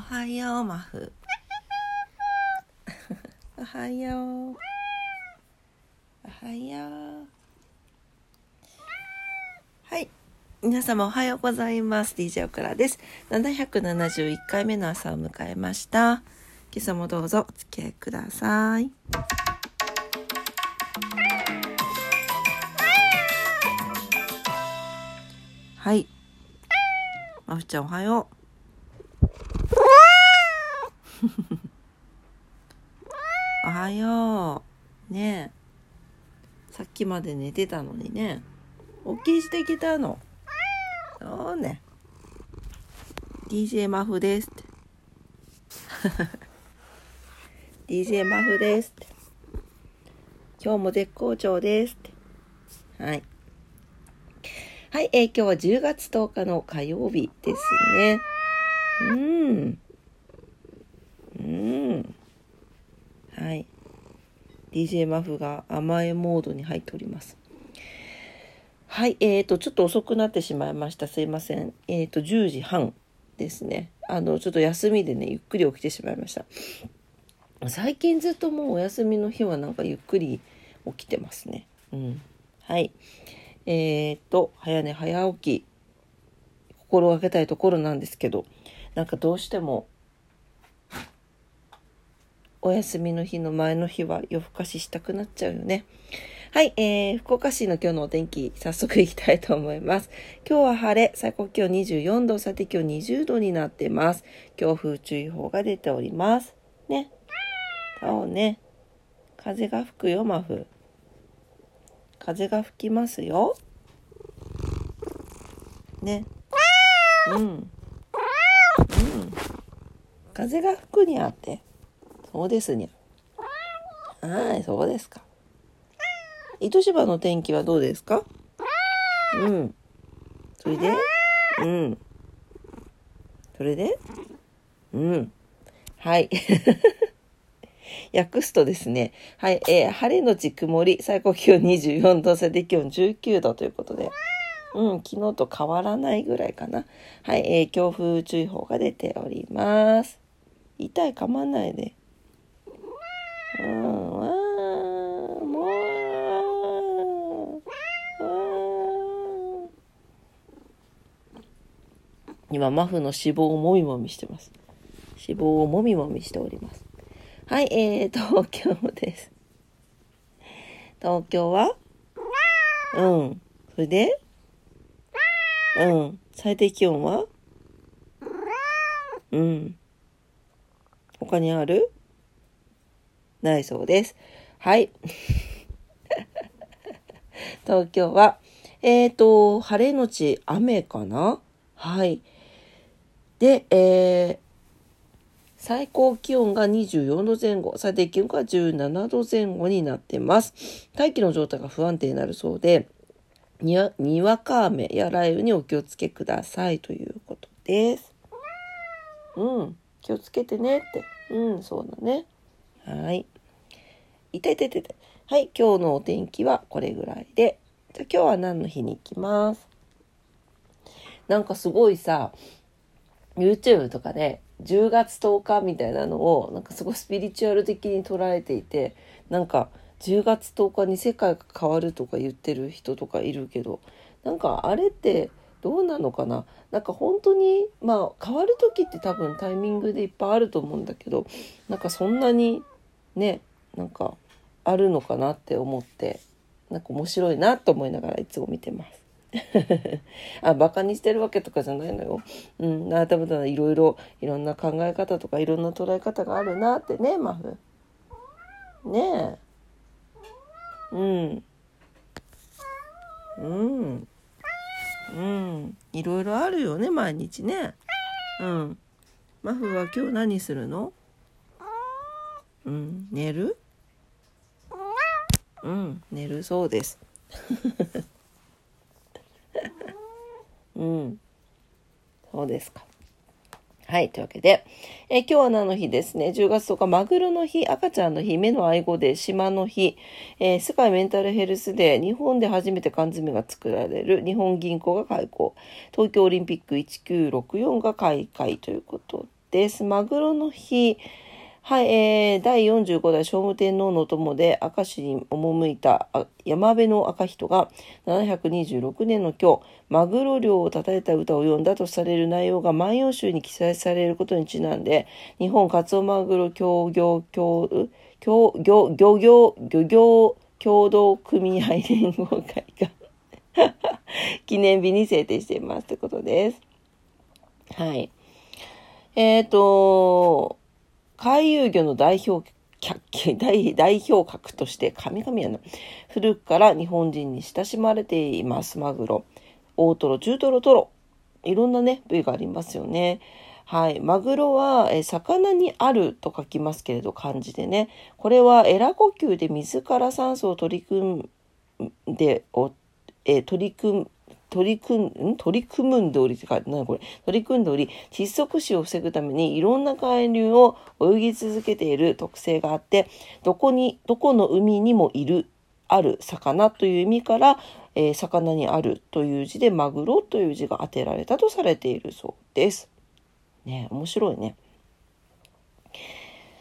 おはようマフおはよう。おはよう。はい。皆様おはようございます。DJ オクラです。771回目の朝を迎えました。今朝もどうぞお付き合いください。はい。まふちゃんおはようおはよう。ねえ。さっきまで寝てたのにね。起きしてきたの。そうね。DJ マフですって。DJ マフですって。今日も絶好調ですって。はい。はい、えー、今日は10月10日の火曜日ですね。うん。うん。DJ マフが甘えモードに入っております。はい、えーと、ちょっと遅くなってしまいました。すいません。えーと、10時半ですね。あの、ちょっと休みでね、ゆっくり起きてしまいました。最近ずっともうお休みの日はなんかゆっくり起きてますね。うん。はい。えーと、早寝早起き、心がけたいところなんですけど、なんかどうしてもお休みの日の前の日は夜更かししたくなっちゃうよね。はい、えー、福岡市の今日のお天気、早速いきたいと思います。今日は晴れ、最高気温24度、最低気温20度になってます。強風注意報が出ております。ね。そうね。風が吹くよ、マフ。風が吹きますよ。ね。うん。うん。風が吹くにあって。そうですにゃ。はい、そうですか。糸島の天気はどうですか？うん。それで？うん。それで？うん。はい。訳すとですね、はい、えー、晴れのち曇り、最高気温24度、最低気温19度ということで、うん、昨日と変わらないぐらいかな。はい、えー、強風注意報が出ております。痛い、噛まないで。今、マフの脂肪をもみもみしてます。脂肪をもみもみしております。はい、えー、東京です。東京は？うん。それで？うん。最低気温は？うん。他にある？ないそうです。はい。東京は、えっ、ー、と、晴れのち雨かな？はい。で、えー、最高気温が24度前後、最低気温が17度前後になってます。大気の状態が不安定になるそうで、にわにわか雨や雷雨にお気をつけくださいということです。うん、気をつけてねって。うん、そうだね。はい。いたいたいたいた。はい、今日のお天気はこれぐらいで。じゃ今日は何の日に行きます？なんかすごいさ、YouTube とかで10月10日みたいなのをなんかすごいスピリチュアル的に捉えていて、なんか10月10日に世界が変わるとか言ってる人とかいるけど、なんかあれってどうなのかな？なんか本当にまあ変わる時って多分タイミングでいっぱいあると思うんだけどなんかそんなにねなんかあるのかなって思ってなんか面白いなと思いながらいつも見てます。あバカにしてるわけとかじゃないのよ。うん、なたぶたいろいろいろんな考え方とかいろんな捉え方があるなってねマフ。ねえ。うん。うん。うん。いろいろあるよね毎日ね。うん。マフは今日何するの？うん、寝る？うん、寝る？そうです。うん、そうですか。はい。というわけで、え今日は何の日ですね？10月10日、マグロの日、赤ちゃんの日、目の愛護で島の日、えー、世界メンタルヘルスデー、日本で初めて缶詰が作られる日本銀行が開校、東京オリンピック1964が開会ということです。マグロの日。はい、えー、第45代聖武天皇の友で明石に赴いた山辺の赤人が726年の今日、マグロ漁を叩いた歌を読んだとされる内容が万葉集に記載されることにちなんで、日本カツオマグロ協業協、協業、漁業、漁業協同組合連合会が 記念日に制定していますということです。はい。えっ、ー、と、回遊魚の代表代表格として神々やの古くから日本人に親しまれていますマグロ。大トロ中トロトロ。いろんなね部位がありますよね。はい。マグロはえ魚にあると書きますけれど漢字でね。これはエラ呼吸で水から酸素を取り組んでえ取り組む取り組ん、取り組むんでおりって書いて、何これ？取り組んでおり、窒息死を防ぐためにいろんな海流を泳ぎ続けている特性があって、どこに、どこの海にもいる、ある魚という意味から、えー、魚にあるという字でマグロという字が当てられたとされているそうです。ね面白いね。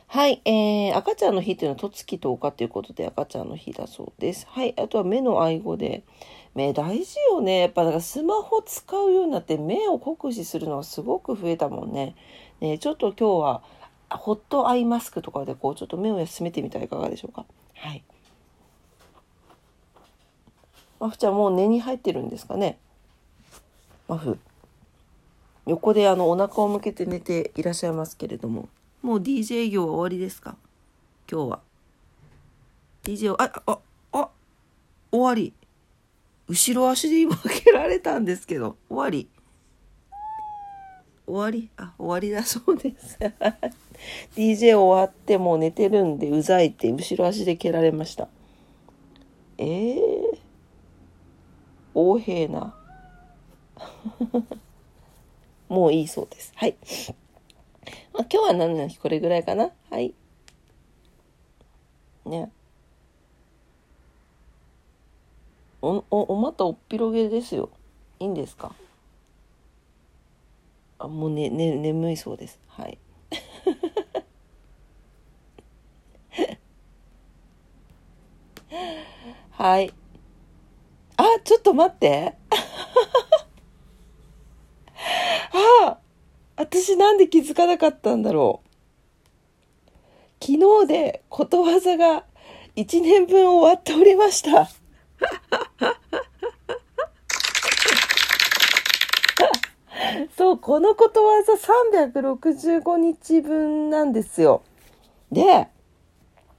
はい、えー、赤ちゃんの日っていうのは、とつき10日ということで赤ちゃんの日だそうです。はい、あとは目の愛語で、目大事よね。やっぱだからスマホ使うようになって目を酷使するのがすごく増えたもんね。ねちょっと今日はホットアイマスクとかでこうちょっと目を休めてみたらいかがでしょうか？はい。マフちゃんもう寝に入ってるんですかね？マフ。横であのお腹を向けて寝ていらっしゃいますけれども。もう DJ 業は終わりですか？今日は。DJ あ、あ、あ、終わり。後ろ足で今開けられたんですけど、終わり。終わり？あ、終わりだそうです。DJ 終わってもう寝てるんでうざいって後ろ足で蹴られました。えー、横柄な。もういいそうです。はい。まあ、今日は何の日？これぐらいかな？はい。ね。お、お、おまたおっぴろげですよ。いいんですか？あ、もうね、ね、眠いそうです。はい。はい。あ、ちょっと待って。あ私なんで気づかなかったんだろう。昨日でことわざが1年分終わっておりました。そう、このことわざ365日分なんですよ。で、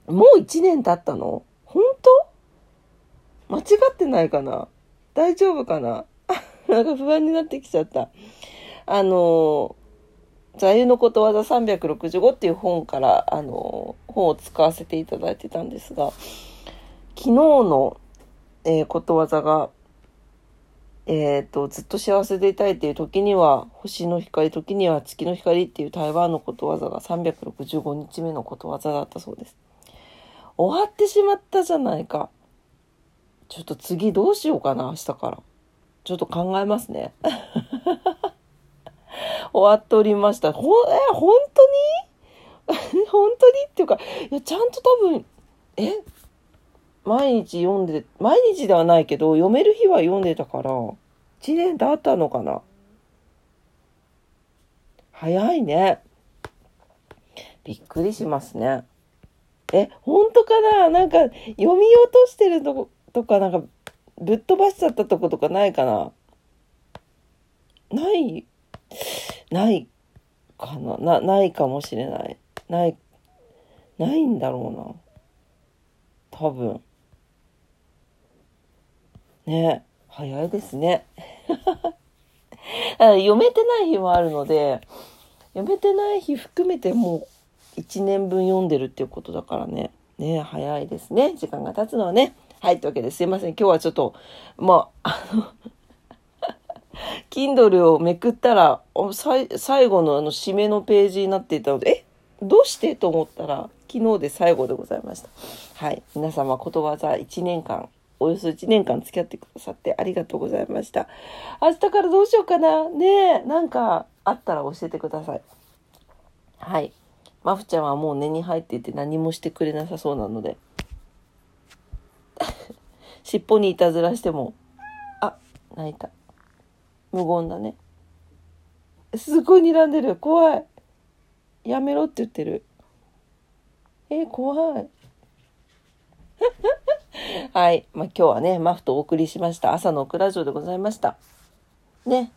もう1年経ったの？本当？間違ってないかな？大丈夫かな？なんか不安になってきちゃった。あの、座右のことわざ365っていう本から、あの、本を使わせていただいてたんですが、昨日のえー、ことわざが、えっ、ー、と、ずっと幸せでいたいっていう時には、星の光、時には月の光っていう台湾のことわざが365日目のことわざだったそうです。終わってしまったじゃないか。ちょっと次どうしようかな、明日から。ちょっと考えますね。終わっておりました。ほ、え、本当に？本当に？っていうか、いや、ちゃんと多分、え、毎日読んで、毎日ではないけど、読める日は読んでたから、1年経ったのかな。早いね。びっくりしますね。え、本当かな？なんか、読み落としてるとことか、なんか、ぶっ飛ばしちゃったとことかないかな？ない、ないかな？な、ないかもしれない。ない、ないんだろうな。多分。ね早いですね。読めてない日もあるので、読めてない日含めてもう1年分読んでるっていうことだからね。ね早いですね。時間が経つのはね。はい、というわけですいません。今日はちょっと、まあ、あの Kindle をめくったら、最後のあの締めのページになっていたので、えどうして？と思ったら、昨日で最後でございました。はい。皆様、ことわざ1年間およそ1年間付き合ってくださってありがとうございました。明日からどうしようかなねえ、なんかあったら教えてください。はい。マフちゃんはもう寝に入っていて何もしてくれなさそうなので。尻尾にいたずらしても、あ、泣いた。無言だね。すごい睨んでる。怖い。やめろって言ってる。えー、怖い。はい。まあ、今日はね、マフとお送りしました。朝のオクラジオでございました。ね。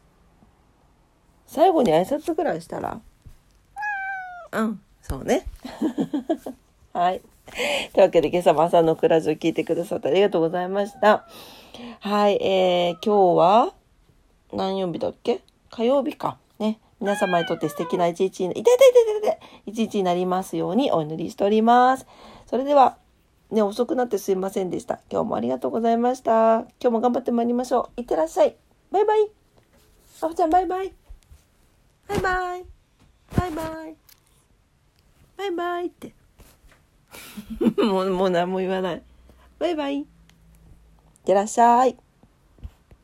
最後に挨拶ぐらいしたらうん、そうね。はい。というわけで今朝も朝のクラジオ聞いてくださってありがとうございました。はい、えー、今日は何曜日だっけ？火曜日か。ね。皆様にとって素敵な一日に、いたいたいたいたいた一日になりますようにお祈りしております。それでは、ね、遅くなってすいませんでした。今日もありがとうございました。今日も頑張ってまいりましょう。いってらっしゃい。バイバイ。あふちゃんバイバイ。バイバイ。バイバイ。バイバイって。もう、もう何も言わない。バイバイ。いってらっしゃい。